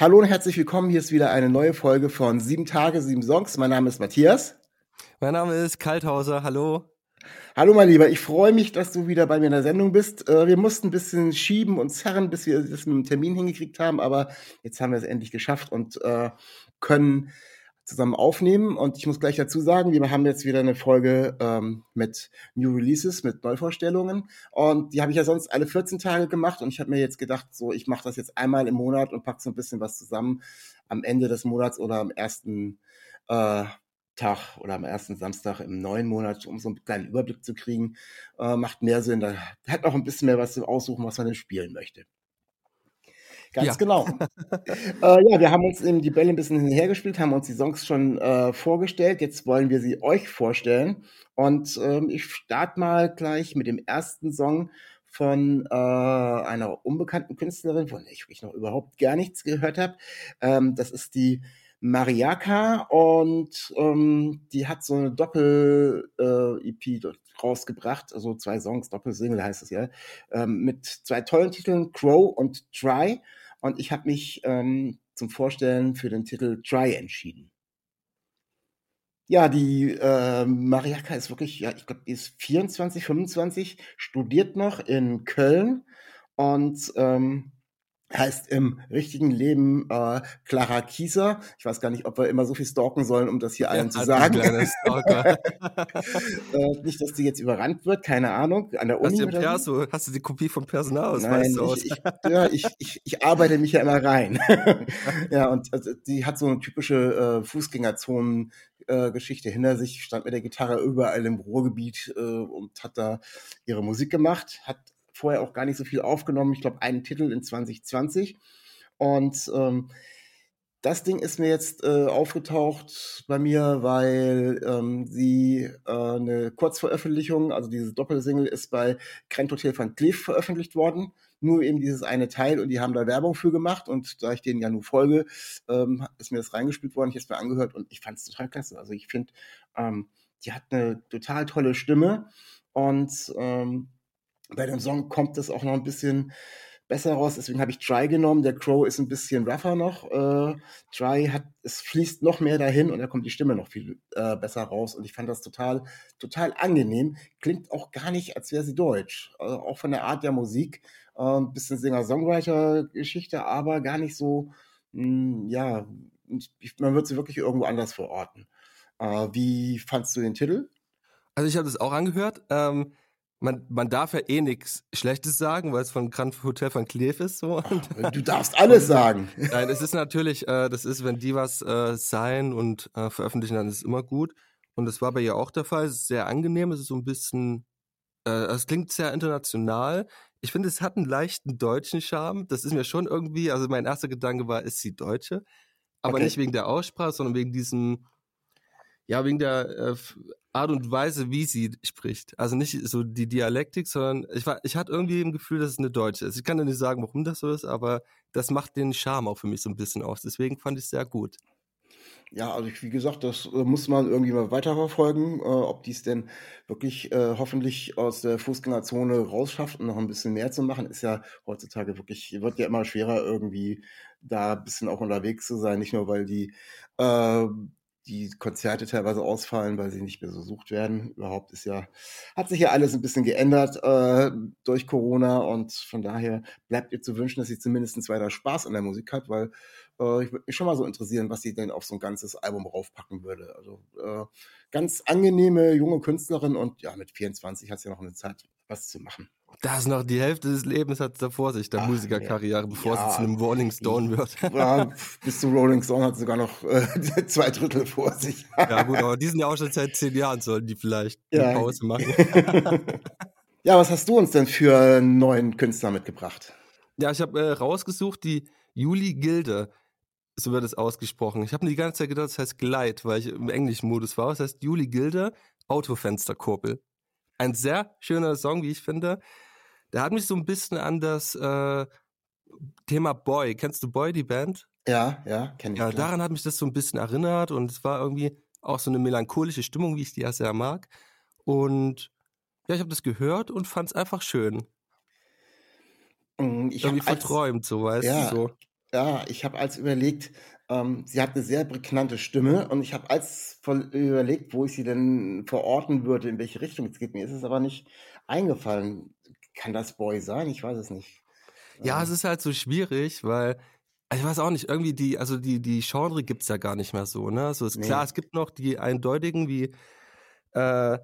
Hallo und herzlich willkommen. Hier ist wieder eine neue Folge von Sieben Tage, sieben Songs. Mein Name ist Matthias. Mein Name ist Kalthauser. Hallo. Hallo, mein Lieber. Ich freue mich, dass du wieder bei mir in der Sendung bist. Äh, wir mussten ein bisschen schieben und zerren, bis wir das mit dem Termin hingekriegt haben, aber jetzt haben wir es endlich geschafft und äh, können zusammen aufnehmen. Und ich muss gleich dazu sagen, wir haben jetzt wieder eine Folge ähm, mit New Releases, mit Neuvorstellungen. Und die habe ich ja sonst alle 14 Tage gemacht. Und ich habe mir jetzt gedacht, so, ich mache das jetzt einmal im Monat und packe so ein bisschen was zusammen am Ende des Monats oder am ersten äh, Tag oder am ersten Samstag im neuen Monat, um so einen kleinen Überblick zu kriegen. Äh, macht mehr Sinn. Da hat auch ein bisschen mehr was zu aussuchen, was man denn spielen möchte. Ganz ja. genau. äh, ja, wir haben uns eben die Bälle ein bisschen hinhergespielt, haben uns die Songs schon äh, vorgestellt. Jetzt wollen wir sie euch vorstellen. Und ähm, ich starte mal gleich mit dem ersten Song von äh, einer unbekannten Künstlerin, von der ich noch überhaupt gar nichts gehört habe. Ähm, das ist die Mariaka und ähm, die hat so eine Doppel-EP äh, rausgebracht, also zwei Songs, Doppelsingle heißt es ja, ähm, mit zwei tollen Titeln, Crow und Try. Und ich habe mich ähm, zum Vorstellen für den Titel Try entschieden. Ja, die äh, Mariaka ist wirklich, ja, ich glaube, die ist 24, 25, studiert noch in Köln und ähm, heißt im richtigen Leben äh, Clara Kieser. Ich weiß gar nicht, ob wir immer so viel stalken sollen, um das hier allen ja, zu sagen. äh, nicht, dass die jetzt überrannt wird, keine Ahnung. An der Uni. Hast du, Perso, hast du die Kopie vom Personalausweis Nein, ich, ich, ja, ich, ich, ich arbeite mich ja immer rein. ja, und also, die hat so eine typische äh, Fußgängerzonen Geschichte hinter sich, stand mit der Gitarre überall im Ruhrgebiet äh, und hat da ihre Musik gemacht, hat vorher auch gar nicht so viel aufgenommen. Ich glaube, einen Titel in 2020. Und ähm, das Ding ist mir jetzt äh, aufgetaucht bei mir, weil ähm, sie äh, eine Kurzveröffentlichung, also diese Doppelsingle, ist bei Grand Hotel van Cleef veröffentlicht worden. Nur eben dieses eine Teil und die haben da Werbung für gemacht und da ich denen ja nur folge, ähm, ist mir das reingespielt worden, ich habe es mir angehört und ich fand es total klasse. Also ich finde, ähm, die hat eine total tolle Stimme und ähm, bei dem Song kommt es auch noch ein bisschen besser raus, deswegen habe ich Try genommen. Der Crow ist ein bisschen rougher noch. Äh, Try hat, es fließt noch mehr dahin und da kommt die Stimme noch viel äh, besser raus. Und ich fand das total, total angenehm. Klingt auch gar nicht, als wäre sie deutsch. Also auch von der Art der Musik. Äh, bisschen Singer-Songwriter-Geschichte, aber gar nicht so, mh, hm, ja, man wird sie wirklich irgendwo anders verorten. Äh, wie fandst du den Titel? Also ich habe das auch angehört. Ähm man, man darf ja eh nichts Schlechtes sagen, weil es von Grand Hotel von Cleef ist. So. Ach, du darfst alles sagen. Nein, es ist natürlich, äh, das ist, wenn die was äh, sein und äh, veröffentlichen, dann ist es immer gut. Und das war bei ihr auch der Fall. Es ist sehr angenehm, es ist so ein bisschen, äh, es klingt sehr international. Ich finde, es hat einen leichten deutschen Charme. Das ist mir schon irgendwie, also mein erster Gedanke war, ist sie Deutsche? Aber okay. nicht wegen der Aussprache, sondern wegen diesem, ja, wegen der äh, Art und Weise, wie sie spricht. Also nicht so die Dialektik, sondern ich, war, ich hatte irgendwie im Gefühl, dass es eine Deutsche ist. Ich kann ja nicht sagen, warum das so ist, aber das macht den Charme auch für mich so ein bisschen aus. Deswegen fand ich es sehr gut. Ja, also ich, wie gesagt, das äh, muss man irgendwie mal weiterverfolgen, äh, ob die es denn wirklich äh, hoffentlich aus der Fußgängerzone rausschafft, um noch ein bisschen mehr zu machen. Ist ja heutzutage wirklich, wird ja immer schwerer, irgendwie da ein bisschen auch unterwegs zu sein. Nicht nur, weil die äh, die Konzerte teilweise ausfallen, weil sie nicht mehr so sucht werden. Überhaupt ist ja, hat sich ja alles ein bisschen geändert äh, durch Corona und von daher bleibt ihr zu wünschen, dass sie zumindest weiter Spaß an der Musik hat, weil äh, ich würde mich schon mal so interessieren, was sie denn auf so ein ganzes Album raufpacken würde. Also äh, ganz angenehme junge Künstlerin und ja, mit 24 hat sie ja noch eine Zeit, was zu machen. Da ist noch die Hälfte des Lebens hat sie vor sich, der Ach, Musikerkarriere, ja. bevor ja, sie zu einem Rolling Stone wird. Ja, bis zu Rolling Stone hat sie sogar noch äh, zwei Drittel vor sich. ja, gut, aber die sind ja auch schon seit zehn Jahren, sollen die vielleicht ja. eine Pause machen. ja, was hast du uns denn für einen neuen Künstler mitgebracht? Ja, ich habe äh, rausgesucht die Juli Gilde. so wird es ausgesprochen. Ich habe mir die ganze Zeit gedacht, das heißt Glide, weil ich im englischen Modus war. Das heißt Juli Gilde, Autofensterkurbel. Ein sehr schöner Song, wie ich finde. Der hat mich so ein bisschen an das äh, Thema Boy. Kennst du Boy, die Band? Ja, ja, kenne ich. Ja, klar. daran hat mich das so ein bisschen erinnert und es war irgendwie auch so eine melancholische Stimmung, wie ich die ja sehr mag. Und ja, ich habe das gehört und fand es einfach schön. Mm, Ich irgendwie hab als, verträumt, so weißt ja, du so. ja, ich habe als überlegt, ähm, sie hat eine sehr prägnante Stimme und ich habe als überlegt, wo ich sie denn verorten würde, in welche Richtung es geht. Mir ist es aber nicht eingefallen. Kann das Boy sein? Ich weiß es nicht. Ja, Äh, es ist halt so schwierig, weil also ich weiß auch nicht, irgendwie die, also die, die Genre gibt's ja gar nicht mehr so, ne? So ist klar, nee. es gibt noch die eindeutigen, wie äh,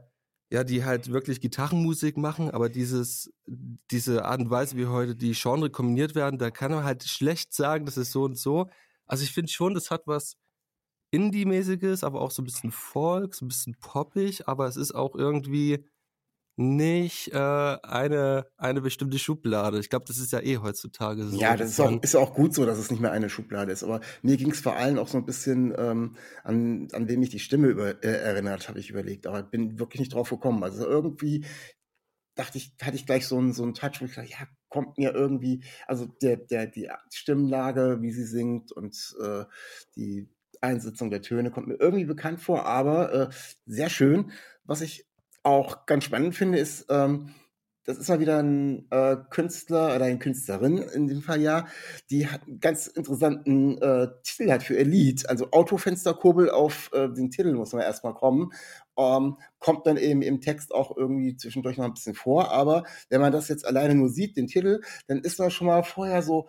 ja, die halt wirklich Gitarrenmusik machen, aber dieses, diese Art und Weise, wie heute die Genre kombiniert werden, da kann man halt schlecht sagen, das ist so und so. Also ich finde schon, das hat was Indie-mäßiges, aber auch so ein bisschen Folk, so ein bisschen poppig, aber es ist auch irgendwie nicht äh, eine, eine bestimmte Schublade. Ich glaube, das ist ja eh heutzutage so. Ja, das ist auch, ist auch gut so, dass es nicht mehr eine Schublade ist. Aber mir ging es vor allem auch so ein bisschen ähm, an, an wem mich die Stimme über, äh, erinnert, habe ich überlegt. Aber bin wirklich nicht drauf gekommen. Also irgendwie dachte ich, hatte ich gleich so einen, so einen Touch, wo ich dachte, ja, kommt mir irgendwie, also der, der, die Stimmlage, wie sie singt und äh, die Einsetzung der Töne kommt mir irgendwie bekannt vor, aber äh, sehr schön. Was ich auch ganz spannend finde, ist, ähm, das ist mal wieder ein äh, Künstler oder eine Künstlerin in dem Fall ja, die hat einen ganz interessanten äh, Titel hat für ihr Lied. Also Autofensterkurbel auf äh, den Titel muss man erstmal kommen. Ähm, kommt dann eben im Text auch irgendwie zwischendurch noch ein bisschen vor. Aber wenn man das jetzt alleine nur sieht, den Titel, dann ist man schon mal vorher so,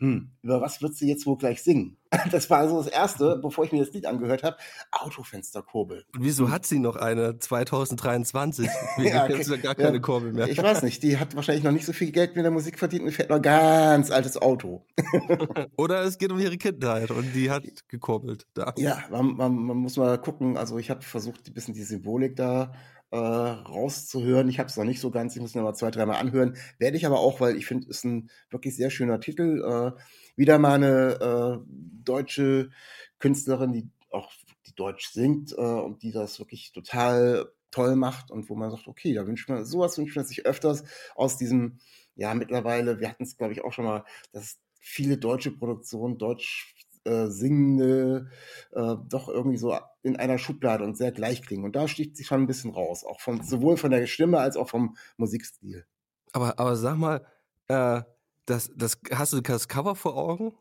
hm, über was wird sie jetzt wohl gleich singen? Das war so das Erste, bevor ich mir das Lied angehört habe. Autofensterkurbel. und wieso hat sie noch eine 2023? Wir Ja, kennen ja gar ja. keine Kurbel mehr. Ich weiß nicht, die hat wahrscheinlich noch nicht so viel Geld mit der Musik verdient und fährt noch ein ganz altes Auto. Oder es geht um ihre Kindheit und die hat gekurbelt. Da. Ja, man, man, man muss mal gucken. Also ich habe versucht, ein bisschen die Symbolik da äh, rauszuhören. Ich habe es noch nicht so ganz. Ich muss mir mal zwei, dreimal anhören. Werde ich aber auch, weil ich finde, es ist ein wirklich sehr schöner Titel. Äh, wieder mal eine äh, deutsche Künstlerin, die auch die Deutsch singt äh, und die das wirklich total toll macht und wo man sagt, okay, da wünscht man, sowas wünscht man sich öfters aus diesem, ja, mittlerweile, wir hatten es, glaube ich, auch schon mal, dass viele deutsche Produktionen, deutsch äh, singende, äh, doch irgendwie so in einer Schublade und sehr gleich klingen. Und da sticht sie schon ein bisschen raus, auch von, sowohl von der Stimme als auch vom Musikstil. Aber, aber sag mal, äh, das, das, hast du das Cover vor Augen?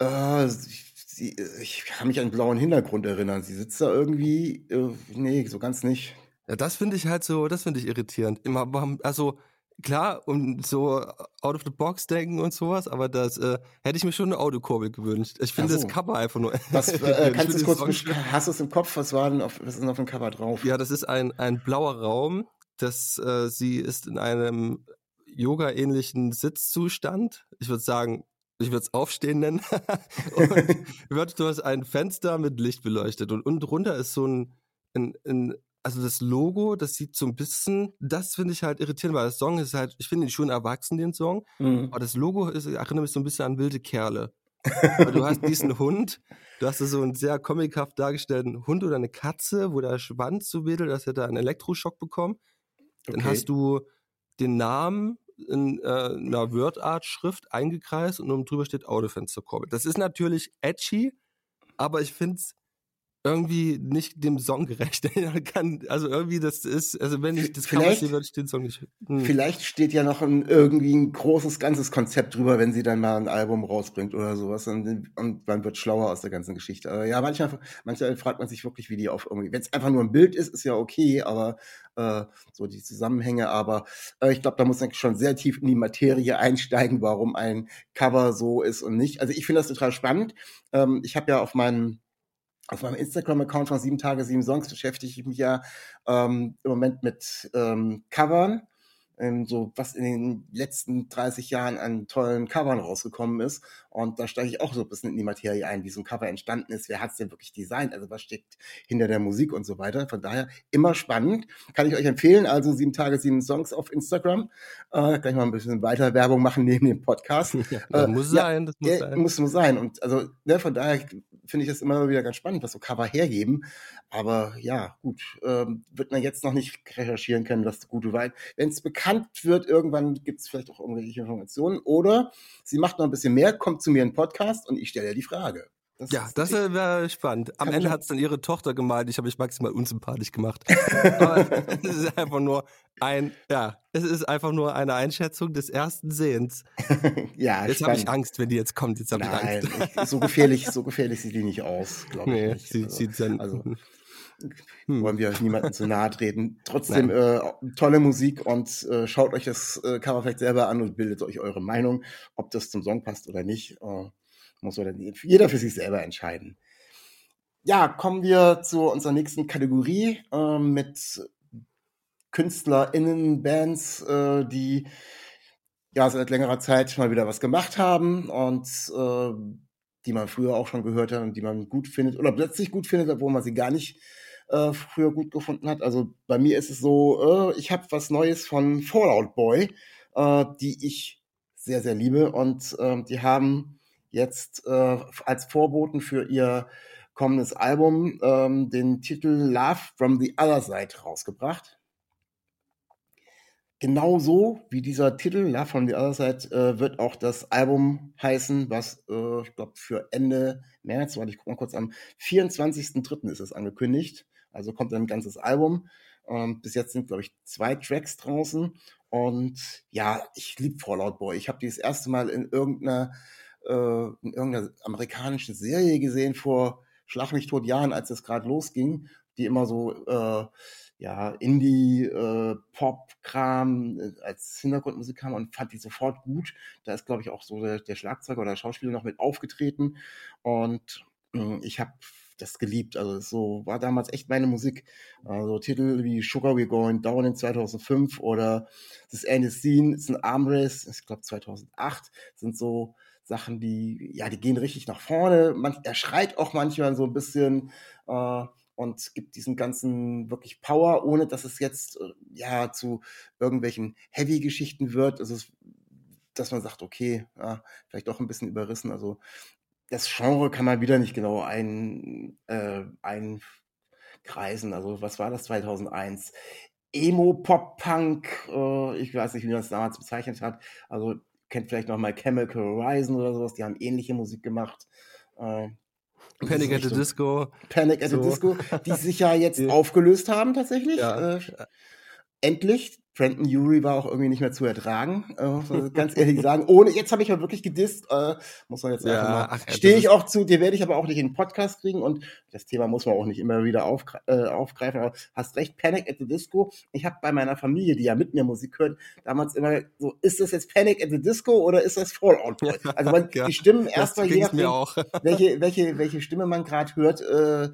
Äh, ich, sie, ich kann mich an einen blauen Hintergrund erinnern. Sie sitzt da irgendwie, äh, nee, so ganz nicht. Ja, das finde ich halt so, das finde ich irritierend. Immer, also klar, und so out of the box denken und sowas, aber das äh, hätte ich mir schon eine Autokurbel gewünscht. Ich finde so. das Cover einfach nur. Was, äh, kannst du kurz hast du es im Kopf? Was war denn auf, was ist denn auf dem Cover drauf? Ja, das ist ein, ein blauer Raum. Das, äh, sie ist in einem Yoga-ähnlichen Sitzzustand. Ich würde sagen, ich würde es Aufstehen nennen. und wird durch ein Fenster mit Licht beleuchtet. Und unten drunter ist so ein, ein, ein also das Logo, das sieht so ein bisschen, das finde ich halt irritierend, weil das Song ist halt, ich finde ihn schon erwachsen, den Song, Mhm. aber das Logo ist, erinnert mich so ein bisschen an wilde Kerle. Weil du hast diesen Hund, du hast so einen sehr comichaft dargestellten Hund oder eine Katze, wo der Schwanz so wedelt, dass er da einen Elektroschock bekommt. Dann Okay. hast du den Namen in äh, einer Wordart-Schrift eingekreist und oben drüber steht Autofensterkurbel. Das ist natürlich edgy, aber ich finde es irgendwie nicht dem Song gerecht. Er kann, also irgendwie das ist, also wenn ich das Vielleicht- sehe, würde ich den Song nicht. Hm. Vielleicht steht ja noch ein, irgendwie ein großes, ganzes Konzept drüber, wenn sie dann mal ein Album rausbringt oder sowas und, und man wird schlauer aus der ganzen Geschichte. Aber ja, manchmal, manchmal fragt man sich wirklich, wie die auf irgendwie, wenn es einfach nur ein Bild ist, ist ja okay, aber äh, so die Zusammenhänge, aber äh, ich glaube, da muss man schon sehr tief in die Materie einsteigen, warum ein Cover so ist und nicht. Also ich finde das total spannend. Ähm, ich habe ja auf meinem auf meinem Instagram-Account von sieben Tage, sieben Songs beschäftige ich mich ja ähm, im Moment mit ähm, Covern ähm, so was in den letzten 30 Jahren an tollen Covern rausgekommen ist. Und da steige ich auch so ein bisschen in die Materie ein, wie so ein Cover entstanden ist. Wer hat es denn wirklich designt? Also was steckt hinter der Musik und so weiter. Von daher immer spannend. Kann ich euch empfehlen. Also sieben Tage, sieben Songs auf Instagram. Äh, gleich mal ein bisschen weiter Werbung machen neben dem Podcast. Ja, das Äh, muss ja, sein, das muss ja, sein. muss nur sein. Und also ne, von daher finde ich das immer wieder ganz spannend, was so Cover hergeben. Aber ja, gut, ähm, wird man jetzt noch nicht recherchieren können, was gute Wein. Wenn es bekannt wird, irgendwann gibt es vielleicht auch irgendwelche Informationen. Oder sie macht noch ein bisschen mehr, kommt zu mir in den Podcast und ich stelle ihr die Frage. Ja, ist das wäre spannend. Am Ende hat es dann ihre Tochter gemalt. Ich habe mich maximal unsympathisch gemacht. Es ist einfach nur ein, ja, es ist einfach nur eine Einschätzung des ersten Sehens. ja, Jetzt habe ich. Angst, wenn die jetzt kommt. Jetzt habe ich Angst. so gefährlich, so gefährlich sieht die nicht aus, glaube ich Nee, nicht. sie Also- also- Hm. wollen wir niemandem zu nahe treten. Trotzdem äh, tolle Musik und äh, schaut euch das äh, Cover vielleicht selber an und bildet euch eure Meinung, ob das zum Song passt oder nicht. Äh, muss oder jeder für sich selber entscheiden. Ja, kommen wir zu unserer nächsten Kategorie äh, mit KünstlerInnen, Bands, äh, die ja seit längerer Zeit mal wieder was gemacht haben und äh, die man früher auch schon gehört hat und die man gut findet oder plötzlich gut findet, obwohl man sie gar nicht äh, früher gut gefunden hat. Also bei mir ist es so, äh, ich habe was Neues von Fallout Boy, äh, die ich sehr, sehr liebe und äh, die haben jetzt äh, als Vorboten für ihr kommendes Album ähm, den Titel Love from the Other Side rausgebracht. Genauso wie dieser Titel Love from the Other Side äh, wird auch das Album heißen, was äh, ich glaube für Ende März, warte ich guck mal kurz am 24.03. ist es angekündigt. Also kommt ein ganzes Album. Ähm, bis jetzt sind glaube ich zwei Tracks draußen und ja, ich liebe Fallout Boy. Ich habe die das erste Mal in irgendeiner äh, in irgendeiner amerikanischen Serie gesehen vor Schlag mich tot Jahren, als es gerade losging, die immer so äh, ja, Indie, äh, äh, als Hintergrundmusik kam und fand die sofort gut. Da ist, glaube ich, auch so der, der Schlagzeuger oder Schauspieler noch mit aufgetreten. Und mh, ich habe das geliebt. Also so war damals echt meine Musik. Also Titel wie Sugar We're Going Down in 2005 oder Das End is Scene ist ein Armrace, ich glaube 2008, sind so Sachen, die, ja, die gehen richtig nach vorne. Man, er schreit auch manchmal so ein bisschen äh, und gibt diesen ganzen wirklich Power, ohne dass es jetzt äh, ja zu irgendwelchen Heavy-Geschichten wird. Es ist, dass man sagt, okay, ja, vielleicht doch ein bisschen überrissen. Also das Genre kann man wieder nicht genau ein, äh, einkreisen. Also was war das 2001? Emo, Pop, Punk, äh, ich weiß nicht, wie man das damals bezeichnet hat. Also kennt vielleicht noch mal Chemical Horizon oder sowas, die haben ähnliche Musik gemacht. Äh, Panic at the. Disco. Panic at the So. Disco, die sich ja jetzt aufgelöst haben tatsächlich. Ja. Äh, endlich. Brandon Urie war auch irgendwie nicht mehr zu ertragen, äh, muss man ganz ehrlich sagen. Ohne, jetzt habe ich mal wirklich gedisst, äh, muss man jetzt Ja, einfach mal. ja, Stehe ich auch zu, dir werde ich aber auch nicht in den Podcast kriegen und das Thema muss man auch nicht immer wieder aufgre äh, aufgreifen. Aber hast recht, Panic at the Disco. Ich habe bei meiner Familie, die ja mit mir Musik hört, damals immer so, ist das jetzt Panic at the Disco oder ist das Fallout Boy? Also man, Ja, die Stimmen erstmal je nachdem, mir auch. welche, welche, welche Stimme man gerade hört äh,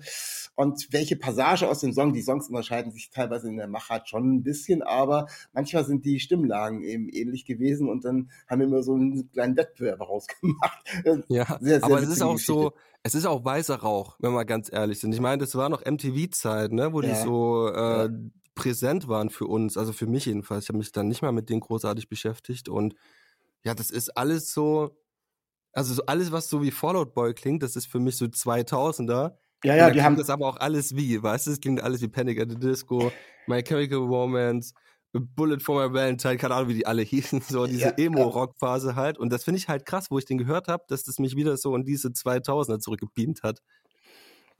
und welche Passage aus dem Song. Die Songs unterscheiden sich teilweise in der Machart schon ein bisschen, aber manchmal sind die Stimmlagen eben ähnlich gewesen und dann haben wir immer so einen kleinen Wettbewerb rausgemacht. Ja, Sehr, sehr aber es ist auch Geschichte. so, es ist auch weißer Rauch, wenn wir ganz ehrlich sind. Ich meine, das war noch MTV-Zeit, ne, wo die Ja. so äh, Ja. präsent waren für uns, also für mich jedenfalls. Ich habe mich dann nicht mal mit denen großartig beschäftigt und ja, das ist alles so, also so alles, was so wie Fallout Boy klingt, das ist für mich so 2000er. Ja, ja, die klingt haben das aber auch alles wie, weißt du, es klingt alles wie Panic at the Disco, My Chemical Romance, Bullet for My Valentine, keine Ahnung, wie die alle hießen, so diese Ja, Emo-Rock-Phase halt. Und das finde ich halt krass, wo ich den gehört habe, dass das mich wieder so in diese 2000er zurückgebeamt hat.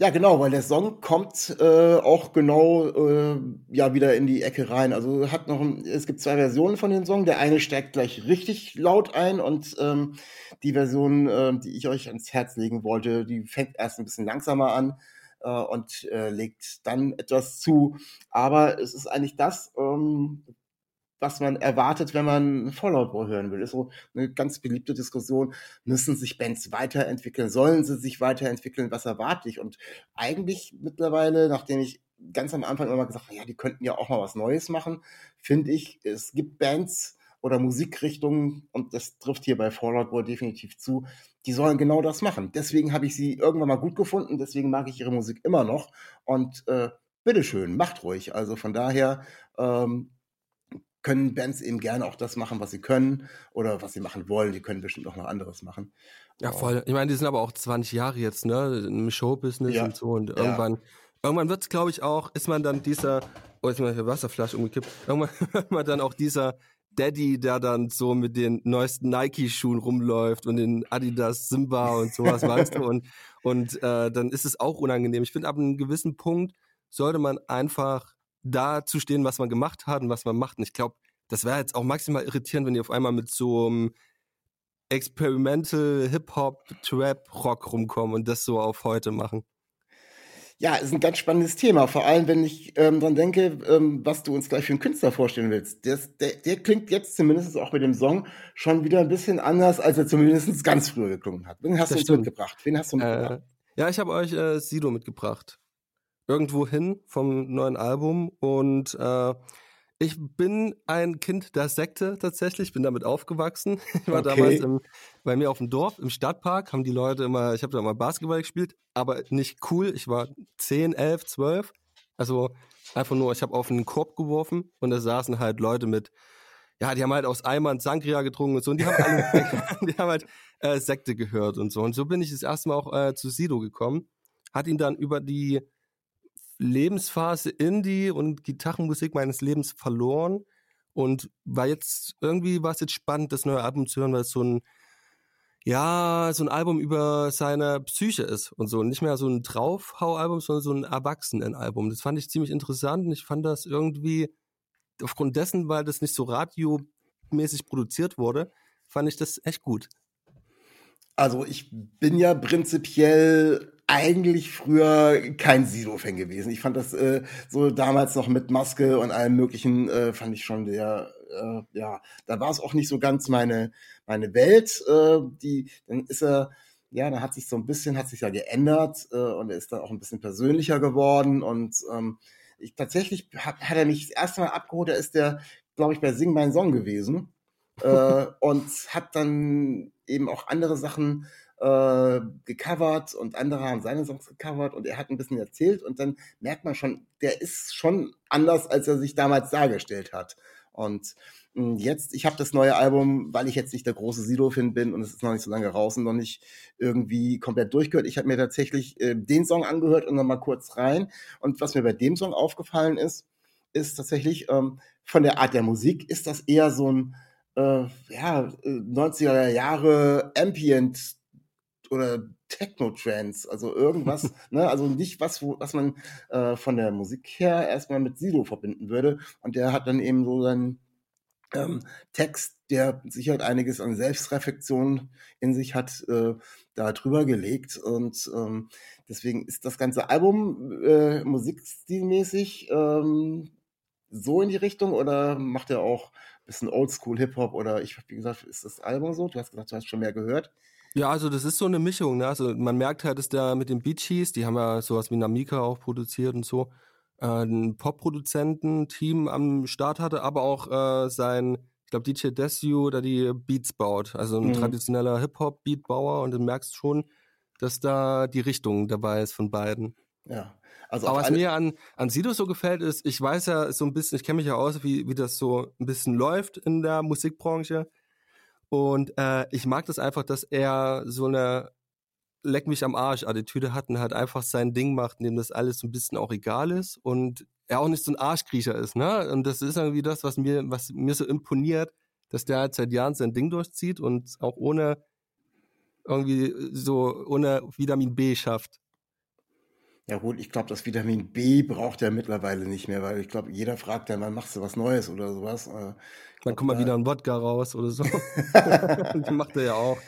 Ja, genau, weil der Song kommt äh, auch genau äh, ja wieder in die Ecke rein. Also hat noch, ein, es gibt zwei Versionen von dem Song. Der eine steigt gleich richtig laut ein und ähm, die Version, ähm, die ich euch ans Herz legen wollte, die fängt erst ein bisschen langsamer an äh, und äh, legt dann etwas zu. Aber es ist eigentlich das, ähm, was man erwartet, wenn man Fallout Boy hören will. Ist so eine ganz beliebte Diskussion. Müssen sich Bands weiterentwickeln? Sollen sie sich weiterentwickeln? Was erwarte ich? Und eigentlich mittlerweile, nachdem ich ganz am Anfang immer gesagt, ja, die könnten ja auch mal was Neues machen. Finde ich, es gibt Bands oder Musikrichtungen, und das trifft hier bei Fallout Boy definitiv zu, die sollen genau das machen. Deswegen habe ich sie irgendwann mal gut gefunden, deswegen mag ich ihre Musik immer noch. Und äh, bitteschön, macht ruhig. Also von daher ähm, können Bands eben gerne auch das machen, was sie können oder was sie machen wollen. Die können bestimmt auch noch anderes machen. Ja, voll. Ich meine, die sind aber auch 20 Jahre jetzt, ne, im Showbusiness ja. und so. Und irgendwann, ja. irgendwann wird es, glaube ich, auch, ist man dann dieser, oh, jetzt mal hier Wasserflasche umgekippt, irgendwann wird man dann auch dieser Daddy, der dann so mit den neuesten Nike-Schuhen rumläuft und den Adidas Simba und sowas, weißt du, und, und äh, dann ist es auch unangenehm. Ich finde, ab einem gewissen Punkt sollte man einfach da zu stehen, was man gemacht hat und was man macht. Und ich glaube, das wäre jetzt auch maximal irritierend, wenn die auf einmal mit so einem Experimental Hip-Hop, Trap, Rock rumkommen und das so auf heute machen. Ja, ist ein ganz spannendes Thema. Vor allem, wenn ich ähm, dran denke, ähm, was du uns gleich für einen Künstler vorstellen willst. Der, der, der klingt jetzt zumindest auch bei dem Song schon wieder ein bisschen anders, als er zumindest ganz früher geklungen hat. Wen hast das du uns stimmt. mitgebracht? Wen hast du mitgebracht? Äh, ja, ich habe euch äh, Sido mitgebracht. Irgendwo hin vom neuen Album und äh, ich bin ein Kind der Sekte tatsächlich, bin damit aufgewachsen. Ich war okay. damals im, bei mir auf dem Dorf, im Stadtpark, haben die Leute immer, ich habe da mal Basketball gespielt, aber nicht cool. Ich war 10, 11, 12. Also einfach nur, ich habe auf einen Korb geworfen und da saßen halt Leute mit, ja, die haben halt aus Eimern Sangria getrunken und so und die haben alle, die haben halt äh, Sekte gehört und so. Und so bin ich das erste Mal auch äh, zu Sido gekommen. Hat ihn dann über die Lebensphase Indie und Gitarrenmusik meines Lebens verloren und war jetzt irgendwie war es jetzt spannend, das neue Album zu hören, weil es so ein ja, so ein Album über seine Psyche ist und so. Nicht mehr so ein Draufhau-Album, sondern so ein Erwachsenen-Album. Das fand ich ziemlich interessant und ich fand das irgendwie, aufgrund dessen, weil das nicht so radiomäßig produziert wurde, fand ich das echt gut. Also ich bin ja prinzipiell eigentlich früher kein Sido-Fan gewesen. Ich fand das äh, so damals noch mit Maske und allem möglichen, äh, fand ich schon der, äh, ja, da war es auch nicht so ganz meine, meine Welt. Äh, die, dann ist er, ja, da hat sich so ein bisschen, hat sich ja geändert äh, und er ist dann auch ein bisschen persönlicher geworden und ähm, ich tatsächlich hat, hat er mich das erste Mal abgeholt, da ist der, glaube ich, bei Sing Mein Song gewesen äh, und hat dann eben auch andere Sachen äh, gecovert und andere haben seine Songs gecovert und er hat ein bisschen erzählt und dann merkt man schon, der ist schon anders, als er sich damals dargestellt hat. Und hm, jetzt, ich habe das neue Album, weil ich jetzt nicht der große Sido-Fan bin und es ist noch nicht so lange raus und noch nicht irgendwie komplett durchgehört. Ich habe mir tatsächlich äh, den Song angehört und dann mal kurz rein. Und was mir bei dem Song aufgefallen ist, ist tatsächlich ähm, von der Art der Musik, ist das eher so ein äh, ja, 90er Jahre Ambient oder Techno-Trance, also irgendwas, ne, also nicht was, wo, was man äh, von der Musik her erstmal mit Sido verbinden würde. Und der hat dann eben so seinen ähm, Text, der sicher halt einiges an Selbstreflexion in sich hat, äh, da drüber gelegt. Und ähm, deswegen ist das ganze Album äh, musikstilmäßig ähm, so in die Richtung oder macht er auch bisschen Oldschool Hip-Hop oder ich, wie gesagt, ist das Album so? Du hast gesagt, du hast schon mehr gehört. Ja, also das ist so eine Mischung. Ne? Also man merkt halt, dass der mit den Beachies, die haben ja sowas wie Namika auch produziert und so, äh, ein Pop-Produzenten-Team am Start hatte, aber auch äh, sein, ich glaube, DJ Desu, der die Beats baut. Also ein mhm. traditioneller Hip-Hop-Beatbauer und du merkst schon, dass da die Richtung dabei ist von beiden. Ja. Also Aber was mir an, an Sido so gefällt, ist, ich weiß ja so ein bisschen, ich kenne mich ja aus, wie, wie das so ein bisschen läuft in der Musikbranche. Und äh, ich mag das einfach, dass er so eine Leck mich am Arsch Attitüde hat und halt einfach sein Ding macht, in dem das alles so ein bisschen auch egal ist und er auch nicht so ein Arschkriecher ist, ne? Und das ist irgendwie das, was mir, was mir so imponiert, dass der halt seit Jahren sein Ding durchzieht und auch ohne irgendwie so ohne Vitamin B schafft. Ja gut, ich glaube, das Vitamin B braucht er mittlerweile nicht mehr, weil ich glaube, jeder fragt ja, wann machst du was Neues oder sowas. Äh, dann kommt mal wieder ein Wodka raus oder so. das macht er ja auch.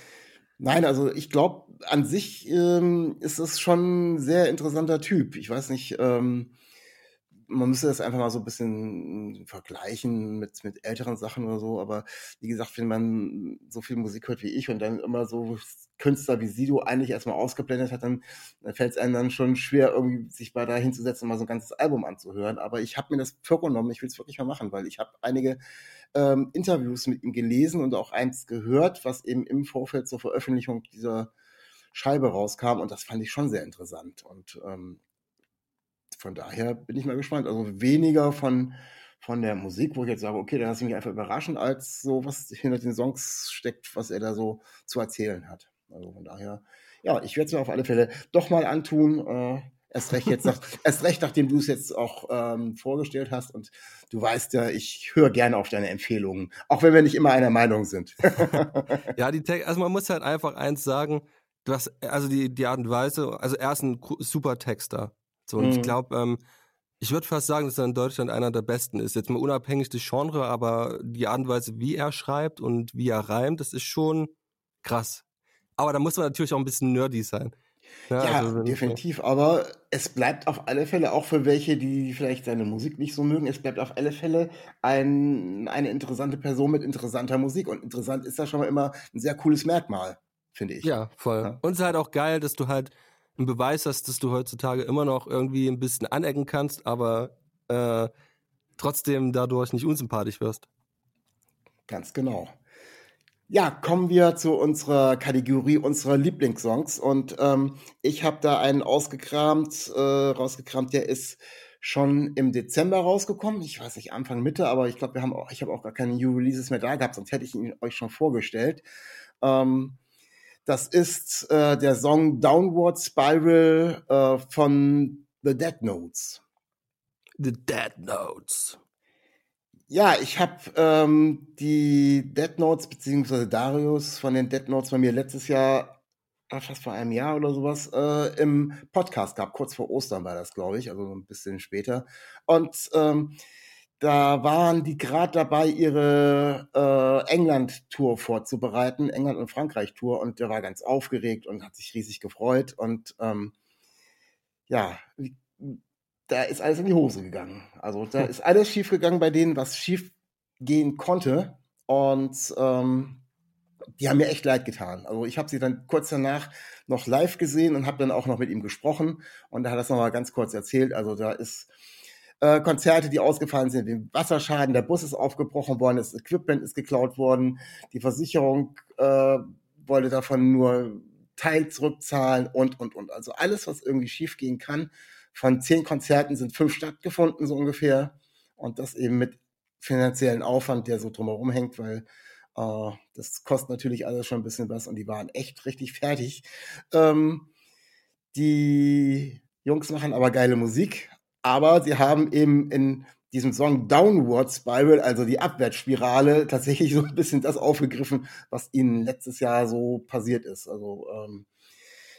Nein, also ich glaube, an sich ähm, ist es schon ein sehr interessanter Typ. Ich weiß nicht, ähm, man müsste das einfach mal so ein bisschen vergleichen mit, mit älteren Sachen oder so. Aber wie gesagt, wenn man so viel Musik hört wie ich und dann immer so Künstler wie Sido eigentlich erstmal ausgeblendet hat, dann, dann fällt es einem dann schon schwer, irgendwie sich bei da hinzusetzen und mal so ein ganzes Album anzuhören. Aber ich habe mir das vorgenommen, ich will es wirklich mal machen, weil ich habe einige ähm, Interviews mit ihm gelesen und auch eins gehört, was eben im Vorfeld zur Veröffentlichung dieser Scheibe rauskam und das fand ich schon sehr interessant. Und ähm, von daher bin ich mal gespannt. Also weniger von, von der Musik, wo ich jetzt sage, okay, da lasse ich mich einfach überraschen, als so, was hinter den Songs steckt, was er da so zu erzählen hat. Also von daher, ja, ich werde es mir auf alle Fälle doch mal antun. Äh, erst recht jetzt, nach, erst recht, nachdem du es jetzt auch ähm, vorgestellt hast. Und du weißt ja, ich höre gerne auf deine Empfehlungen, auch wenn wir nicht immer einer Meinung sind. ja, die Te also man muss halt einfach eins sagen, was, also die, die Art und Weise, also er ist ein super Texter. So, und mhm. ich glaube, ähm, ich würde fast sagen, dass er in Deutschland einer der besten ist. Jetzt mal unabhängig des Genres, aber die Art und Weise, wie er schreibt und wie er reimt, das ist schon krass. Aber da muss man natürlich auch ein bisschen nerdy sein. Ja, ja also, definitiv. Ja. Aber es bleibt auf alle Fälle, auch für welche, die vielleicht seine Musik nicht so mögen, es bleibt auf alle Fälle ein, eine interessante Person mit interessanter Musik. Und interessant ist ja schon mal immer ein sehr cooles Merkmal, finde ich. Ja, voll. Ja. Und es ist halt auch geil, dass du halt einen Beweis hast, dass du heutzutage immer noch irgendwie ein bisschen anecken kannst, aber äh, trotzdem dadurch nicht unsympathisch wirst. Ganz genau. Ja, kommen wir zu unserer Kategorie unserer Lieblingssongs. Und ähm, ich habe da einen ausgekramt, äh, rausgekramt, der ist schon im Dezember rausgekommen. Ich weiß nicht, Anfang, Mitte, aber ich glaube, wir haben auch, ich habe auch gar keine New Releases mehr da gehabt, sonst hätte ich ihn euch schon vorgestellt. Ähm, das ist äh, der Song Downward Spiral äh, von The Dead Notes. The Dead Notes. Ja, ich habe ähm, die Dead Notes beziehungsweise Darius von den Dead Notes bei mir letztes Jahr, fast vor einem Jahr oder sowas, äh, im Podcast gehabt. Kurz vor Ostern war das, glaube ich, also ein bisschen später. Und ähm, da waren die gerade dabei, ihre äh, England-Tour vorzubereiten, England- und Frankreich-Tour, und der war ganz aufgeregt und hat sich riesig gefreut. Und ähm, ja, da ist alles in die Hose gegangen. Also da ist alles schief gegangen bei denen, was schief gehen konnte. Und ähm, die haben mir echt leid getan. Also ich habe sie dann kurz danach noch live gesehen und habe dann auch noch mit ihm gesprochen. Und da hat er das nochmal ganz kurz erzählt. Also da ist äh, Konzerte, die ausgefallen sind, den Wasserschaden, der Bus ist aufgebrochen worden, das Equipment ist geklaut worden, die Versicherung äh, wollte davon nur Teil zurückzahlen und, und, und. Also alles, was irgendwie schiefgehen kann. Von zehn Konzerten sind fünf stattgefunden, so ungefähr. Und das eben mit finanziellen Aufwand, der so drumherum hängt, weil äh, das kostet natürlich alles schon ein bisschen was und die waren echt richtig fertig. Ähm, die Jungs machen aber geile Musik, aber sie haben eben in diesem Song Downward Spiral, also die Abwärtsspirale, tatsächlich so ein bisschen das aufgegriffen, was ihnen letztes Jahr so passiert ist. Also ähm,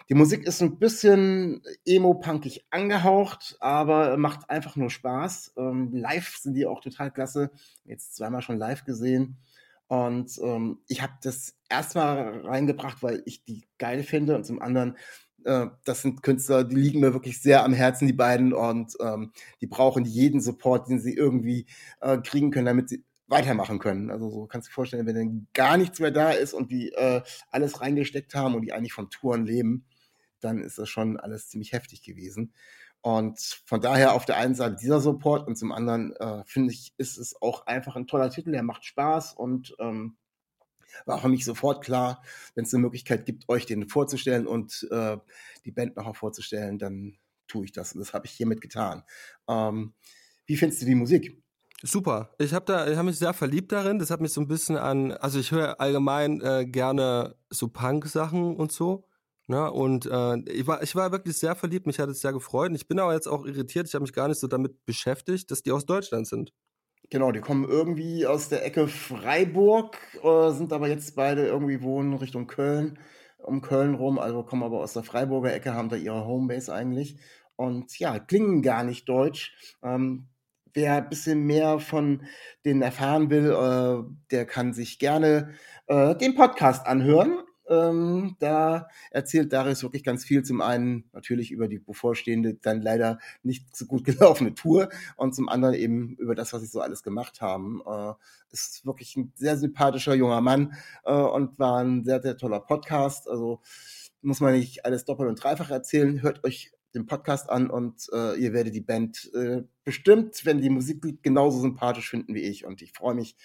die Musik ist ein bisschen emo-punkig angehaucht, aber macht einfach nur Spaß. Ähm, live sind die auch total klasse. Jetzt zweimal schon live gesehen. Und ähm, ich habe das erstmal reingebracht, weil ich die geil finde und zum anderen äh, das sind Künstler, die liegen mir wirklich sehr am Herzen, die beiden, und ähm, die brauchen jeden Support, den sie irgendwie äh, kriegen können, damit sie weitermachen können. Also so kannst du dir vorstellen, wenn dann gar nichts mehr da ist und die äh, alles reingesteckt haben und die eigentlich von Touren leben, dann ist das schon alles ziemlich heftig gewesen. Und von daher auf der einen Seite dieser Support und zum anderen äh, finde ich, ist es auch einfach ein toller Titel, der macht Spaß und ähm, war für mich sofort klar, wenn es eine Möglichkeit gibt, euch den vorzustellen und äh, die Band nochmal vorzustellen, dann tue ich das. Und das habe ich hiermit getan. Ähm, wie findest du die Musik? Super. Ich habe da, mich sehr verliebt darin. Das hat mich so ein bisschen an, also ich höre allgemein äh, gerne so Punk-Sachen und so. Ne? Und äh, ich, war, ich war wirklich sehr verliebt, mich hat es sehr gefreut. Und ich bin aber jetzt auch irritiert, ich habe mich gar nicht so damit beschäftigt, dass die aus Deutschland sind. Genau, die kommen irgendwie aus der Ecke Freiburg, äh, sind aber jetzt beide irgendwie wohnen Richtung Köln, um Köln rum, also kommen aber aus der Freiburger Ecke, haben da ihre Homebase eigentlich. Und ja, klingen gar nicht deutsch. Ähm, wer ein bisschen mehr von denen erfahren will, äh, der kann sich gerne äh, den Podcast anhören. Ähm, da erzählt Darius wirklich ganz viel. Zum einen natürlich über die bevorstehende, dann leider nicht so gut gelaufene Tour und zum anderen eben über das, was sie so alles gemacht haben. Äh, ist wirklich ein sehr sympathischer junger Mann äh, und war ein sehr, sehr toller Podcast. Also muss man nicht alles doppelt und dreifach erzählen. Hört euch den Podcast an und äh, ihr werdet die Band äh, bestimmt, wenn die Musik genauso sympathisch finden wie ich. Und ich freue mich,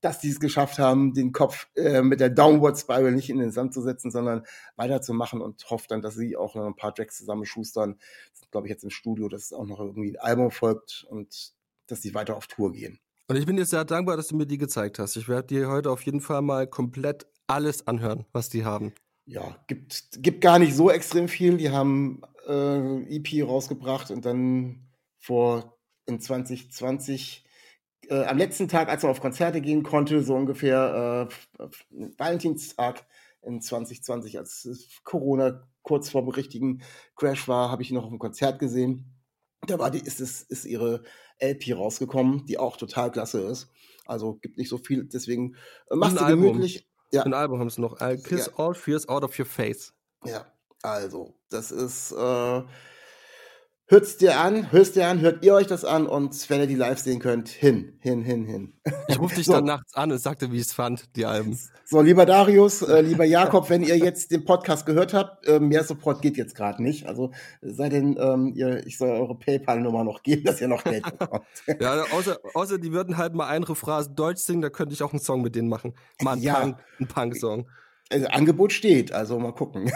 dass die es geschafft haben, den Kopf äh, mit der Downward Spiral nicht in den Sand zu setzen, sondern weiterzumachen und hoffe dann, dass sie auch noch ein paar Tracks zusammenschustern. Das glaube ich jetzt im Studio, dass auch noch irgendwie ein Album folgt und dass sie weiter auf Tour gehen. Und ich bin dir sehr dankbar, dass du mir die gezeigt hast. Ich werde dir heute auf jeden Fall mal komplett alles anhören, was die haben. Ja, gibt, gibt gar nicht so extrem viel. Die haben äh, EP rausgebracht und dann vor in 2020 äh, am letzten Tag, als man auf Konzerte gehen konnte, so ungefähr äh, Valentinstag in 2020, als Corona kurz vor dem richtigen Crash war, habe ich ihn noch auf dem Konzert gesehen. Da war die, ist, es, ist ihre LP rausgekommen, die auch total klasse ist. Also gibt nicht so viel, deswegen äh, machst du gemütlich. Ja. Ein Album haben sie noch. I'll kiss ja. all fears out of your face. Ja, also, das ist äh, Hört's dir an, hörst dir an, hört ihr euch das an und wenn ihr die live sehen könnt, hin, hin, hin, hin. Ich rufe dich so. dann nachts an und sagte, wie ich es fand, die Alben. So, lieber Darius, äh, lieber Jakob, wenn ihr jetzt den Podcast gehört habt, äh, mehr Support geht jetzt gerade nicht. Also sei denn, ähm, ihr, ich soll eure PayPal-Nummer noch geben, dass ihr noch Geld bekommt. ja, außer, außer die würden halt mal eine Phrase Deutsch singen, da könnte ich auch einen Song mit denen machen. Mal einen ja. Punk, einen Punk-Song. Also, Angebot steht, also mal gucken.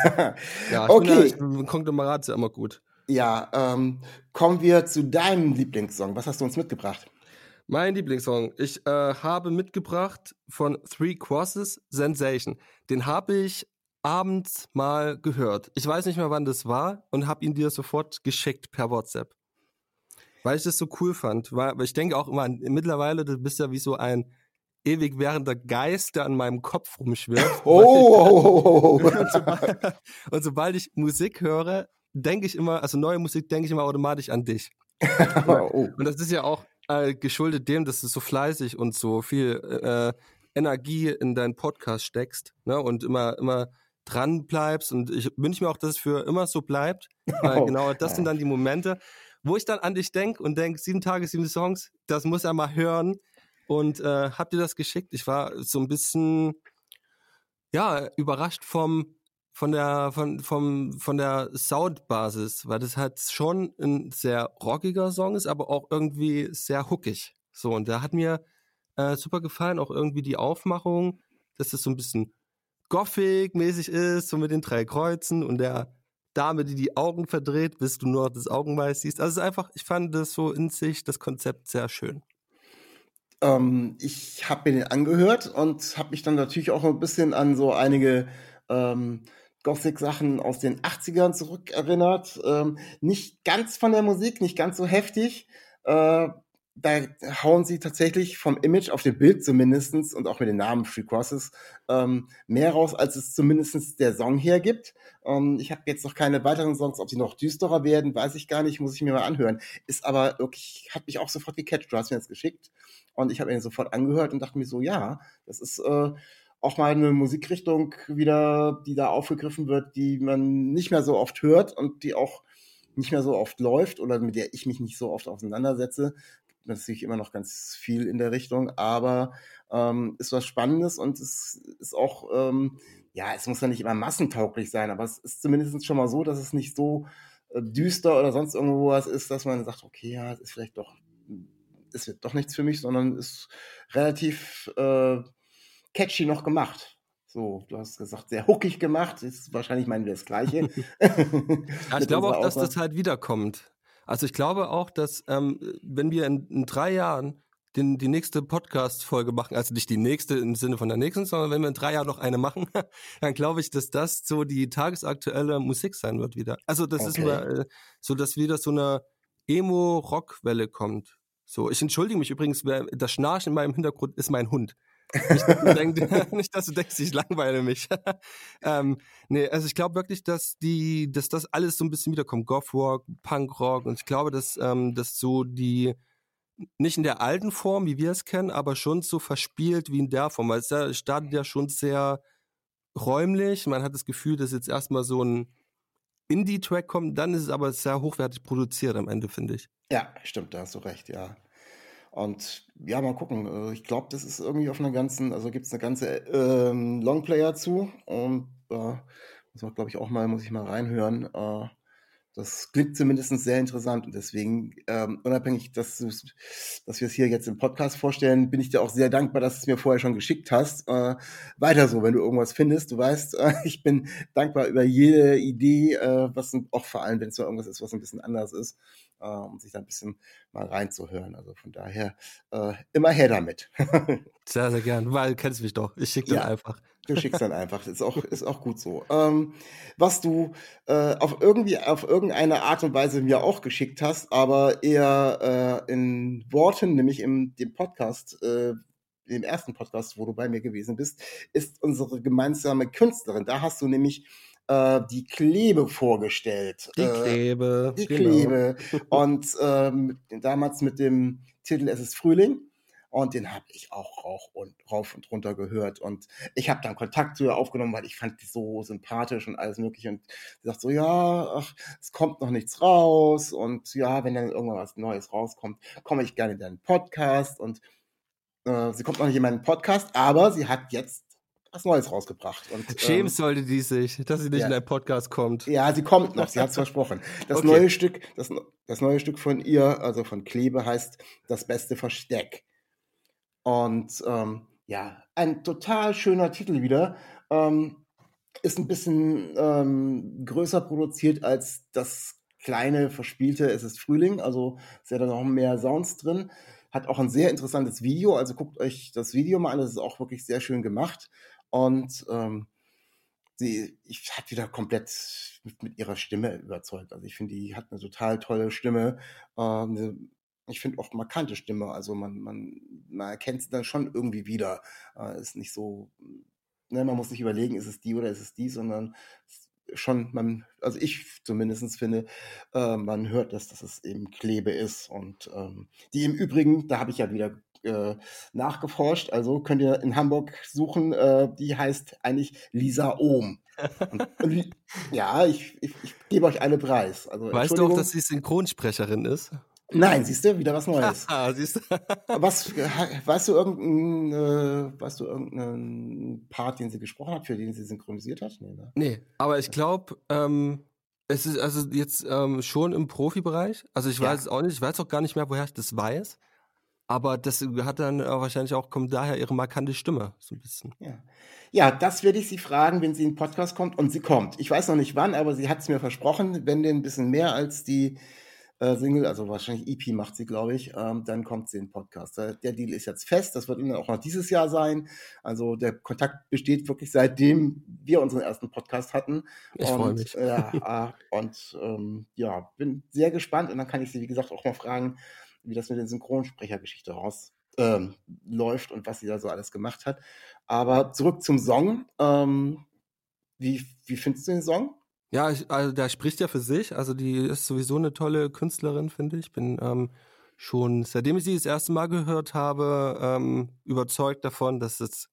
ja, ich okay. bin ja, Konglomerat ist ja immer gut. Ja, ähm, kommen wir zu deinem Lieblingssong. Was hast du uns mitgebracht? Mein Lieblingssong. Ich äh, habe mitgebracht von Three Crosses Sensation. Den habe ich abends mal gehört. Ich weiß nicht mehr, wann das war und habe ihn dir sofort geschickt per WhatsApp. Weil ich das so cool fand. Weil, ich denke auch immer, mittlerweile, du bist ja wie so ein ewig währender Geist, der an meinem Kopf rumschwirrt. Oh, oh, oh, oh. und, sobald, und sobald ich Musik höre, denke ich immer, also neue Musik denke ich immer automatisch an dich. oh. Und das ist ja auch äh, geschuldet dem, dass du so fleißig und so viel äh, Energie in deinen Podcast steckst ne? und immer, immer dran bleibst. Und ich wünsche mir auch, dass es für immer so bleibt. Weil oh. genau das sind dann die Momente, wo ich dann an dich denke und denke, sieben Tage, sieben Songs, das muss er mal hören. Und äh, habt ihr das geschickt? Ich war so ein bisschen ja, überrascht vom von der, von, vom, von der Soundbasis, weil das halt schon ein sehr rockiger Song ist, aber auch irgendwie sehr hookig. So, und der hat mir äh, super gefallen, auch irgendwie die Aufmachung, dass es so ein bisschen Gothic-mäßig ist, so mit den drei Kreuzen und der Dame, die die Augen verdreht, bis du nur das Augenweiß siehst. Also es ist einfach, ich fand das so in sich, das Konzept sehr schön. Ähm, ich habe mir den angehört und habe mich dann natürlich auch ein bisschen an so einige ähm, Gothic-Sachen aus den 80ern zurückerinnert. Ähm, nicht ganz von der Musik, nicht ganz so heftig. Äh, da hauen sie tatsächlich vom Image auf dem Bild zumindestens und auch mit den Namen Free Crosses ähm, mehr raus, als es zumindestens der Song hergibt. Ähm, ich habe jetzt noch keine weiteren Songs, ob sie noch düsterer werden, weiß ich gar nicht, muss ich mir mal anhören. Ist aber wirklich, hat mich auch sofort gecatcht. Du hast mir das geschickt und ich habe ihn sofort angehört und dachte mir so, ja, das ist äh, auch mal eine Musikrichtung wieder, die da aufgegriffen wird, die man nicht mehr so oft hört und die auch nicht mehr so oft läuft oder mit der ich mich nicht so oft auseinandersetze. Gibt natürlich immer noch ganz viel in der Richtung, aber ähm, ist was Spannendes und es ist auch, ähm, ja, es muss ja nicht immer massentauglich sein, aber es ist zumindest schon mal so, dass es nicht so äh, düster oder sonst irgendwo was ist, dass man sagt, okay, ja, es ist vielleicht doch, es wird doch nichts für mich, sondern ist relativ äh, catchy noch gemacht. So, du hast gesagt, sehr hookig gemacht. Ist wahrscheinlich meinen wir das Gleiche. ja, ich glaube auch, dass das halt wiederkommt. Also ich glaube auch, dass ähm, wenn wir in, in, drei Jahren den, die nächste Podcast-Folge machen, also nicht die nächste im Sinne von der nächsten, sondern wenn wir in drei Jahren noch eine machen, dann glaube ich, dass das so die tagesaktuelle Musik sein wird wieder. Also das okay. ist nur, äh, so, dass wieder so eine Emo-Rock-Welle kommt. So, ich entschuldige mich übrigens, das Schnarchen in meinem Hintergrund ist mein Hund. Nicht, denkst, nicht, dass du denkst ich langweile mich. ähm, nee, also ich glaube wirklich, dass die, dass das alles so ein bisschen wiederkommt. Goth-Rock, Punk-Rock und ich glaube, dass, ähm, dass so die, nicht in der alten Form, wie wir es kennen, aber schon so verspielt wie in der Form. Weil es startet ja schon sehr räumlich. Man hat das Gefühl, dass jetzt erstmal so ein Indie-Track kommt, dann ist es aber sehr hochwertig produziert am Ende, finde ich. Ja, stimmt, da hast du recht, ja. Und ja, mal gucken. Äh, ich glaube, das ist irgendwie auf einer ganzen, also gibt es eine ganze ähm, Longplayer zu. Und äh, muss man, glaube ich, auch mal, muss ich mal reinhören. Äh, das klingt zumindest sehr interessant und deswegen, ähm, unabhängig, dass, dass wir es hier jetzt im Podcast vorstellen, bin ich dir auch sehr dankbar, dass du es mir vorher schon geschickt hast. Äh, weiter so, wenn du irgendwas findest. Du weißt, äh, ich bin dankbar über jede Idee, äh, was auch vor allem, wenn es so irgendwas ist, was ein bisschen anders ist, äh, um sich da ein bisschen mal reinzuhören. Also von daher äh, immer her damit. sehr, sehr gern, weil du kennst mich doch. Ich schicke dann ja. einfach. Du schickst dann einfach. Ist auch, ist auch gut so. Ähm, was du äh, auf irgendwie auf irgendeine Art und Weise mir auch geschickt hast, aber eher äh, in Worten, nämlich im dem Podcast, äh, dem ersten Podcast, wo du bei mir gewesen bist, ist unsere gemeinsame Künstlerin. Da hast du nämlich äh, die Klebe vorgestellt. Die äh, Klebe. Die genau. Klebe. Und ähm, damals mit dem Titel Es ist Frühling. Und den habe ich auch rauf und, rauf und runter gehört. Und ich habe dann Kontakt zu ihr aufgenommen, weil ich fand die so sympathisch und alles mögliche. Und sie sagt so, ja, ach, es kommt noch nichts raus. Und ja, wenn dann irgendwann was Neues rauskommt, komme ich gerne in deinen Podcast. Und äh, sie kommt noch nicht in meinen Podcast, aber sie hat jetzt was Neues rausgebracht. Und, Schämen ähm, sollte die sich, dass sie nicht ja. in deinen Podcast kommt. Ja, sie kommt noch, sie hat es versprochen. Das okay. neue Stück, das, das neue Stück von ihr, also von Klebe, heißt Das beste Versteck. Und ähm, ja, ein total schöner Titel wieder. Ähm, ist ein bisschen ähm, größer produziert als das kleine, verspielte Es ist Frühling. Also ist ja dann noch mehr Sounds drin. Hat auch ein sehr interessantes Video. Also guckt euch das Video mal an. Das ist auch wirklich sehr schön gemacht. Und ähm, sie, ich hat wieder komplett mit, mit, ihrer Stimme überzeugt. Also ich finde, die hat eine total tolle Stimme, äh, ich finde auch markante Stimme. Also man, man, man erkennt sie dann schon irgendwie wieder. Äh, ist nicht so, ne, man muss nicht überlegen, ist es die oder ist es die, sondern schon, man, also ich zumindest finde, äh, man hört, dass, dass es eben Klebe ist. Und ähm, die im Übrigen, da habe ich ja wieder äh, nachgeforscht, also könnt ihr in Hamburg suchen, äh, die heißt eigentlich Lisa Ohm. Und, und, ja, ich, ich, ich gebe euch einen Preis. Also, weißt du auch, dass sie Synchronsprecherin ist? Nein, siehst du, wieder was Neues. Ah, siehst du. was, weißt du irgendeinen, äh, weißt du irgendeinen Part, den sie gesprochen hat, für den sie synchronisiert hat? Nee, ne? nee aber ich glaube, ähm, es ist also jetzt ähm, schon im Profibereich. Also ich weiß es auch nicht, ich weiß auch gar nicht mehr, woher ich das weiß. Aber das hat dann äh, wahrscheinlich auch, kommt daher ihre markante Stimme, so ein bisschen. Ja. ja, das werde ich sie fragen, wenn sie in den Podcast kommt. Und sie kommt. Ich weiß noch nicht wann, aber sie hat es mir versprochen, wenn denn ein bisschen mehr als die äh, Single, also wahrscheinlich EP macht sie, glaube ich, ähm, dann kommt sie in den Podcast. Der, der Deal ist jetzt fest, das wird dann auch noch dieses Jahr sein. Also der Kontakt besteht wirklich seitdem wir unseren ersten Podcast hatten. Ich freue mich. Äh, und ähm, ja, bin sehr gespannt und dann kann ich sie, wie gesagt, auch mal fragen, wie das mit den Synchronsprechergeschichte raus ähm, läuft und was sie da so alles gemacht hat. Aber zurück zum Song. Ähm, wie, wie findest du den Song? Ja, ich, also der spricht ja für sich. Also die ist sowieso eine tolle Künstlerin, finde ich. Bin ähm, schon, seitdem ich sie das erste Mal gehört habe, ähm, überzeugt davon, dass es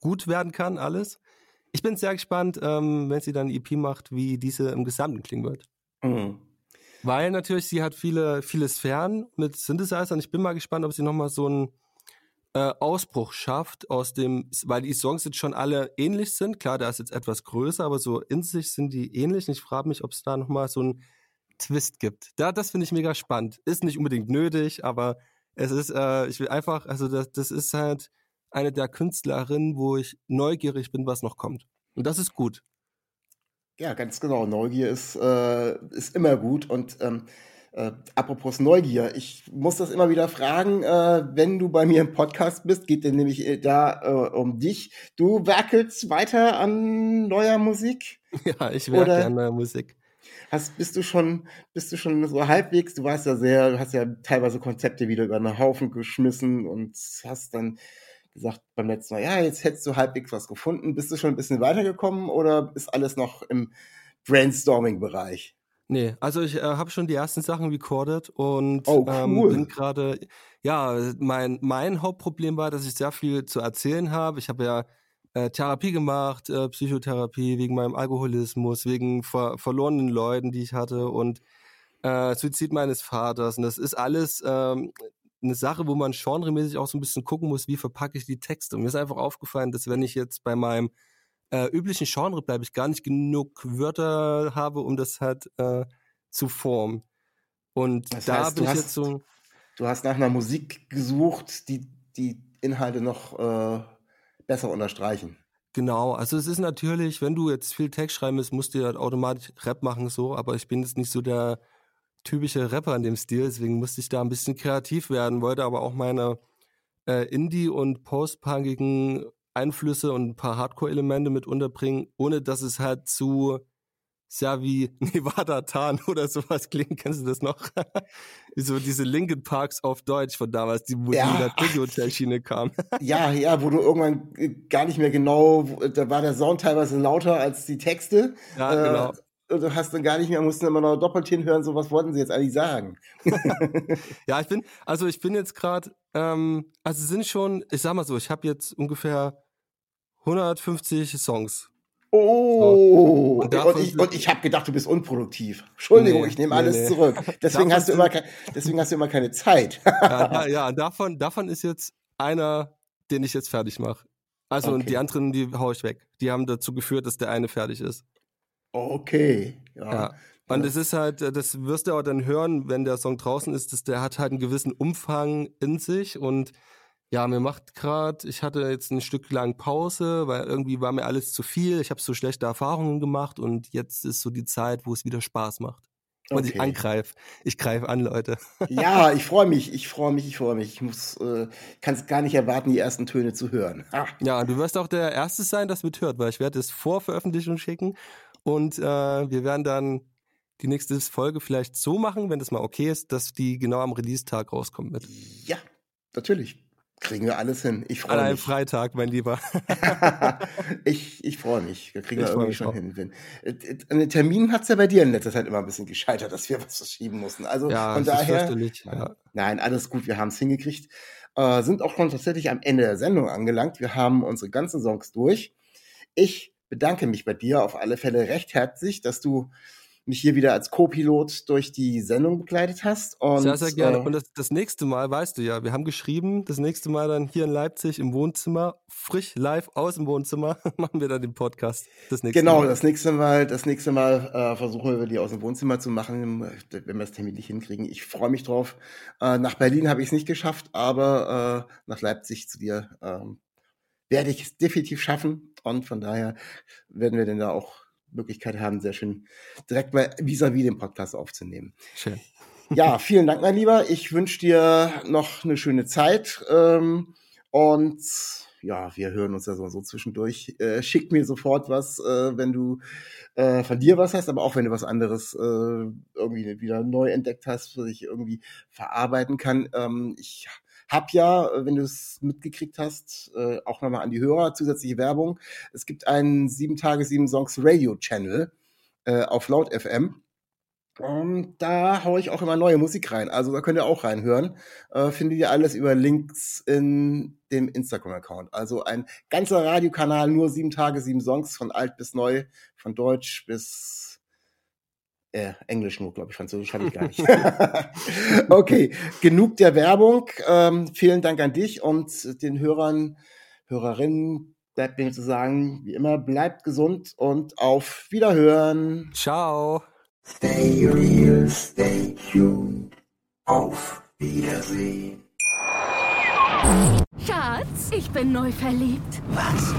gut werden kann, alles. Ich bin sehr gespannt, ähm, wenn sie dann EP macht, wie diese im Gesamten klingen wird. Mhm. Weil natürlich, sie hat viele, viele Sphären mit Synthesizern. Ich bin mal gespannt, ob sie nochmal so ein äh, Ausbruch schafft aus dem, weil die Songs jetzt schon alle ähnlich sind. Klar, da ist jetzt etwas größer, aber so in sich sind die ähnlich. Und ich frage mich, ob es da nochmal so einen Twist gibt. Da, das finde ich mega spannend. Ist nicht unbedingt nötig, aber es ist, äh, ich will einfach, also das, das ist halt eine der Künstlerinnen, wo ich neugierig bin, was noch kommt. Und das ist gut. Ja, ganz genau. Neugier ist, äh, ist immer gut und ähm, äh, apropos Neugier, ich muss das immer wieder fragen, äh, wenn du bei mir im Podcast bist, geht denn nämlich äh, da äh, um dich. Du werkelst weiter an neuer Musik? Ja, ich werke an neuer Musik. Hast, bist du schon, bist du schon so halbwegs, du warst ja sehr, du hast ja teilweise Konzepte wieder über einen Haufen geschmissen und hast dann gesagt beim letzten Mal, ja, jetzt hättest du halbwegs was gefunden. Bist du schon ein bisschen weitergekommen oder ist alles noch im Brainstorming-Bereich? Nee, also ich äh, habe schon die ersten Sachen recorded und oh, ähm, cool. ähm, bin gerade, ja, mein, mein Hauptproblem war, dass ich sehr viel zu erzählen habe. Ich habe ja äh, Therapie gemacht, äh, Psychotherapie wegen meinem Alkoholismus, wegen ver verlorenen Leuten, die ich hatte und äh, Suizid meines Vaters. Und das ist alles ähm, eine Sache, wo man genremäßig auch so ein bisschen gucken muss, wie verpacke ich die Texte. Und mir ist einfach aufgefallen, dass wenn ich jetzt bei meinem äh, üblichen Genre bleibe, ich gar nicht genug Wörter habe, um das halt äh, zu formen. Und Das da heißt, bin du ich hast- jetzt so. Du hast nach einer Musik gesucht, die die Inhalte noch äh, besser unterstreichen. Genau, also es ist natürlich, wenn du jetzt viel Text schreiben willst, musst du halt automatisch Rap machen, so, aber ich bin jetzt nicht so der typische Rapper in dem Stil, deswegen musste ich da ein bisschen kreativ werden, wollte aber auch meine äh, Indie- und postpunkigen Einflüsse und ein paar Hardcore-Elemente mit unterbringen, ohne dass es halt zu sehr wie Nevada Tan oder sowas klingt. Kennst du das noch? so diese Linkin Parks auf Deutsch von damals, die wo Ja, die in der ach. Tokyo-Hotel-Schiene kam. Ja, ja, wo du irgendwann äh, gar nicht mehr genau, da war der Sound teilweise lauter als die Texte. Ja, Äh, genau. Und du hast dann gar nicht mehr, mussten immer noch doppelt hinhören, so was wollten sie jetzt eigentlich sagen. Ja, ich bin, also ich bin jetzt gerade, ähm, also es sind schon, ich sag mal so, ich habe jetzt ungefähr 150 Songs. Oh, Und und, davon ich, und ich habe gedacht, du bist unproduktiv. Entschuldigung, Nee, ich nehme nee, alles nee. zurück. Deswegen hast, du immer, deswegen hast du immer keine Zeit. Ja, ja und davon, davon ist jetzt einer, den ich jetzt fertig mache. Also und Okay. die anderen, die hau ich weg. Die haben dazu geführt, dass der eine fertig ist. Okay. Ja. Ja. Und es ist halt, das wirst du auch dann hören, wenn der Song draußen ist, dass der hat halt einen gewissen Umfang in sich und ja, mir macht gerade, ich hatte jetzt ein Stück lang Pause, weil irgendwie war mir alles zu viel. Ich habe so schlechte Erfahrungen gemacht und jetzt ist so die Zeit, wo es wieder Spaß macht. Und ich Okay. angreife. Ich greife an, Leute. Ja, ich freue mich, ich freue mich, ich freue mich. Ich muss, äh, kann es gar nicht erwarten, die ersten Töne zu hören. Ah, Ja, du wirst auch der Erste sein, das mithört, weil ich werde es vor Veröffentlichung schicken und äh, wir werden dann die nächste Folge vielleicht so machen, wenn das mal okay ist, dass die genau am Release-Tag rauskommt mit. ja, natürlich. Kriegen wir alles hin. Ich An freue einem mich. Freitag, mein Lieber. ich ich freue mich. Wir kriegen Ich wir irgendwie schon auch. hin. Wenn- Äh, äh, An den Terminen hat es ja bei dir in letzter Zeit immer ein bisschen gescheitert, dass wir was verschieben mussten. Also Ja, von daher. fürchterlich. Ja. Nein, alles gut, wir haben es hingekriegt. Äh, sind auch schon tatsächlich am Ende der Sendung angelangt. Wir haben unsere ganzen Songs durch. Ich bedanke mich bei dir auf alle Fälle recht herzlich, dass du mich hier wieder als Co-Pilot durch die Sendung begleitet hast. Und, sehr, sehr gerne. äh, Und das, das nächste Mal, weißt du ja, wir haben geschrieben, das nächste Mal dann hier in Leipzig im Wohnzimmer, frisch live aus dem Wohnzimmer, machen wir dann den Podcast. Das nächste Genau, Mal. das nächste Mal, das nächste Mal äh, versuchen wir die aus dem Wohnzimmer zu machen, wenn wir das terminlich hinkriegen. Ich freue mich drauf. Äh, nach Berlin habe ich es nicht geschafft, aber äh, nach Leipzig zu dir ähm, werde ich es definitiv schaffen. Und von daher werden wir denn da auch Möglichkeit haben, sehr schön direkt mal vis-à-vis den Podcast aufzunehmen. Schön. Ja, vielen Dank, mein Lieber. Ich wünsche dir noch eine schöne Zeit. Ähm, und ja, wir hören uns ja so, so zwischendurch. Äh, schick mir sofort was, äh, wenn du äh, von dir was hast, aber auch wenn du was anderes äh, irgendwie wieder neu entdeckt hast, was ich irgendwie verarbeiten kann. Ähm, ich hab ja, äh, wenn du es mitgekriegt hast, äh, auch nochmal an die Hörer zusätzliche Werbung. Es gibt einen sieben Tage, sieben Songs Radio Channel äh, auf Laut FM. Und da haue ich auch immer neue Musik rein. Also da könnt ihr auch reinhören. Äh, findet ihr alles über Links in dem Instagram-Account. Also ein ganzer Radiokanal, nur sieben Tage, sieben Songs, von alt bis neu, von Deutsch bis äh, Englisch nur, glaube ich, Französisch habe ich gar nicht. okay, genug der Werbung. Ähm, vielen Dank an dich und den Hörern, Hörerinnen. Bleibt mir zu sagen, wie immer, bleibt gesund und auf Wiederhören. Ciao. Stay real, stay tuned. Auf Wiedersehen. Schatz, ich bin neu verliebt. Was?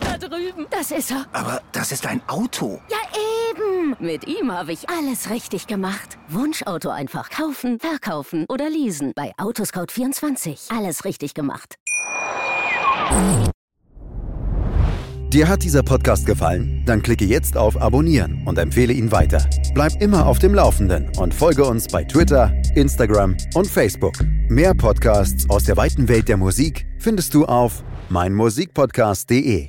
Da drüben. Das ist er. Aber das ist ein Auto. Ja, eben. Mit ihm habe ich alles richtig gemacht. Wunschauto einfach kaufen, verkaufen oder leasen. Bei Autoscout24. Alles richtig gemacht. Dir hat dieser Podcast gefallen? Dann klicke jetzt auf Abonnieren und empfehle ihn weiter. Bleib immer auf dem Laufenden und folge uns bei Twitter, Instagram und Facebook. Mehr Podcasts aus der weiten Welt der Musik findest du auf meinmusikpodcast.de.